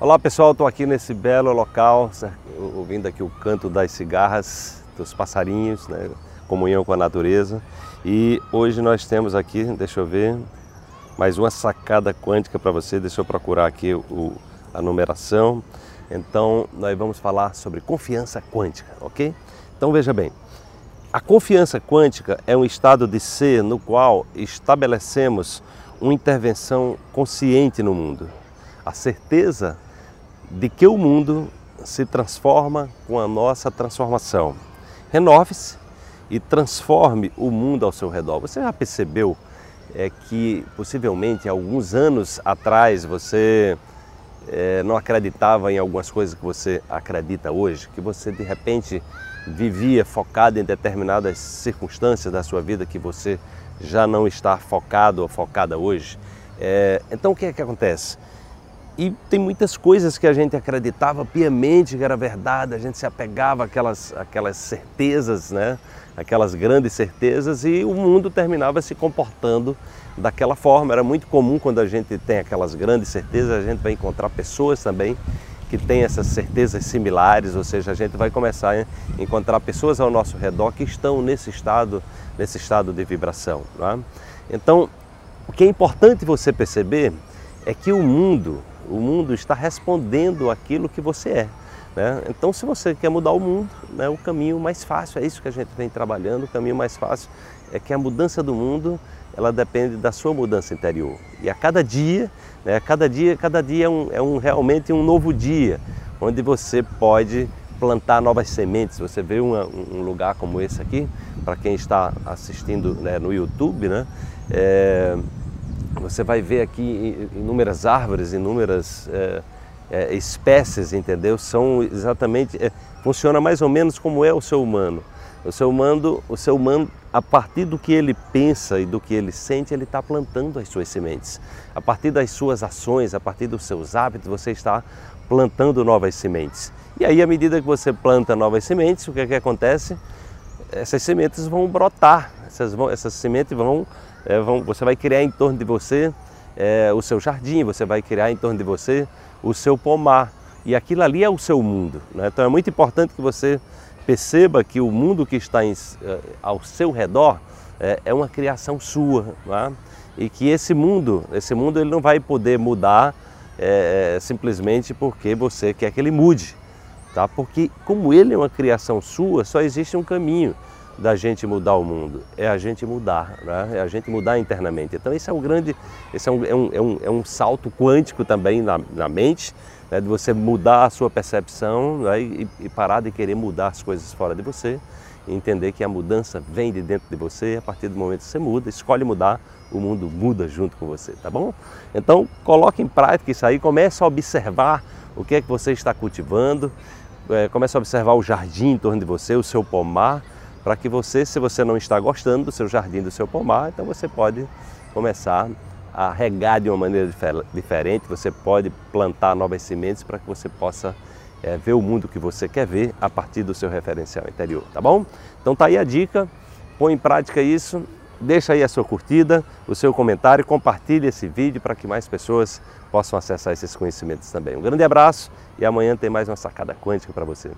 Olá pessoal, estou aqui nesse belo local, ouvindo aqui o canto das cigarras, dos passarinhos, né? comunhão com a natureza. E hoje nós temos aqui, deixa eu ver, mais uma sacada quântica para você, deixa eu procurar aqui o, a numeração. Então nós vamos falar sobre confiança quântica, ok? Então veja bem, a confiança quântica é um estado de ser no qual estabelecemos uma intervenção consciente no mundo. A certeza de que o mundo se transforma com a nossa transformação. Renove-se e transforme o mundo ao seu redor. Você já percebeu é, que possivelmente alguns anos atrás você é, não acreditava em algumas coisas que você acredita hoje, que você de repente vivia focado em determinadas circunstâncias da sua vida que você já não está focado ou focada hoje. É, então o que é que acontece? E tem muitas coisas que a gente acreditava piamente que era verdade, a gente se apegava àquelas, àquelas certezas, né? aquelas grandes certezas, e o mundo terminava se comportando daquela forma. Era muito comum quando a gente tem aquelas grandes certezas, a gente vai encontrar pessoas também que têm essas certezas similares, ou seja, a gente vai começar a encontrar pessoas ao nosso redor que estão nesse estado, nesse estado de vibração. É? Então, o que é importante você perceber é que o mundo, o mundo está respondendo aquilo que você é. Né? Então, se você quer mudar o mundo, né, o caminho mais fácil, é isso que a gente vem trabalhando, o caminho mais fácil é que a mudança do mundo ela depende da sua mudança interior. E a cada dia, né, cada dia, cada dia é, um, é um, realmente um novo dia, onde você pode plantar novas sementes. Você vê uma, um lugar como esse aqui, para quem está assistindo né, no YouTube, né, é, você vai ver aqui inúmeras árvores, inúmeras é, é, espécies, entendeu? São exatamente, é, funciona mais ou menos como é o ser humano. O ser humano, o ser humano, a partir do que ele pensa e do que ele sente, ele está plantando as suas sementes. A partir das suas ações, a partir dos seus hábitos, você está plantando novas sementes. E aí, à medida que você planta novas sementes, o que, é que acontece? Essas sementes vão brotar, essas, vão, essas sementes vão, é, vão, você vai criar em torno de você é, o seu jardim, você vai criar em torno de você o seu pomar. E aquilo ali é o seu mundo. Né? Então é muito importante que você perceba que o mundo que está em, eh, ao seu redor é, é uma criação sua, é? e que esse mundo, esse mundo ele não vai poder mudar é, simplesmente porque você quer que ele mude, tá? Porque como ele é uma criação sua, só existe um caminho da gente mudar o mundo, é a gente mudar, né? é a gente mudar internamente. Então esse é um grande, esse é um, é um, é um, é salto quântico também na, na mente, né, de você mudar a sua percepção né, e, e, parar de querer mudar as coisas fora de você e entender que a mudança vem de dentro de você a partir do momento que você muda, escolhe mudar, o mundo muda junto com você, tá bom? Então coloque em prática isso aí, comece a observar o que é que você está cultivando, é, comece a observar o jardim em torno de você, o seu pomar, para que você, se você não está gostando do seu jardim, do seu pomar, então você pode começar a regar de uma maneira diferente, você pode plantar novas sementes para que você possa é, ver o mundo que você quer ver a partir do seu referencial interior, tá bom? Então tá aí a dica, põe em prática isso, deixa aí a sua curtida, o seu comentário, compartilhe esse vídeo para que mais pessoas possam acessar esses conhecimentos também. Um grande abraço e amanhã tem mais uma sacada quântica para você.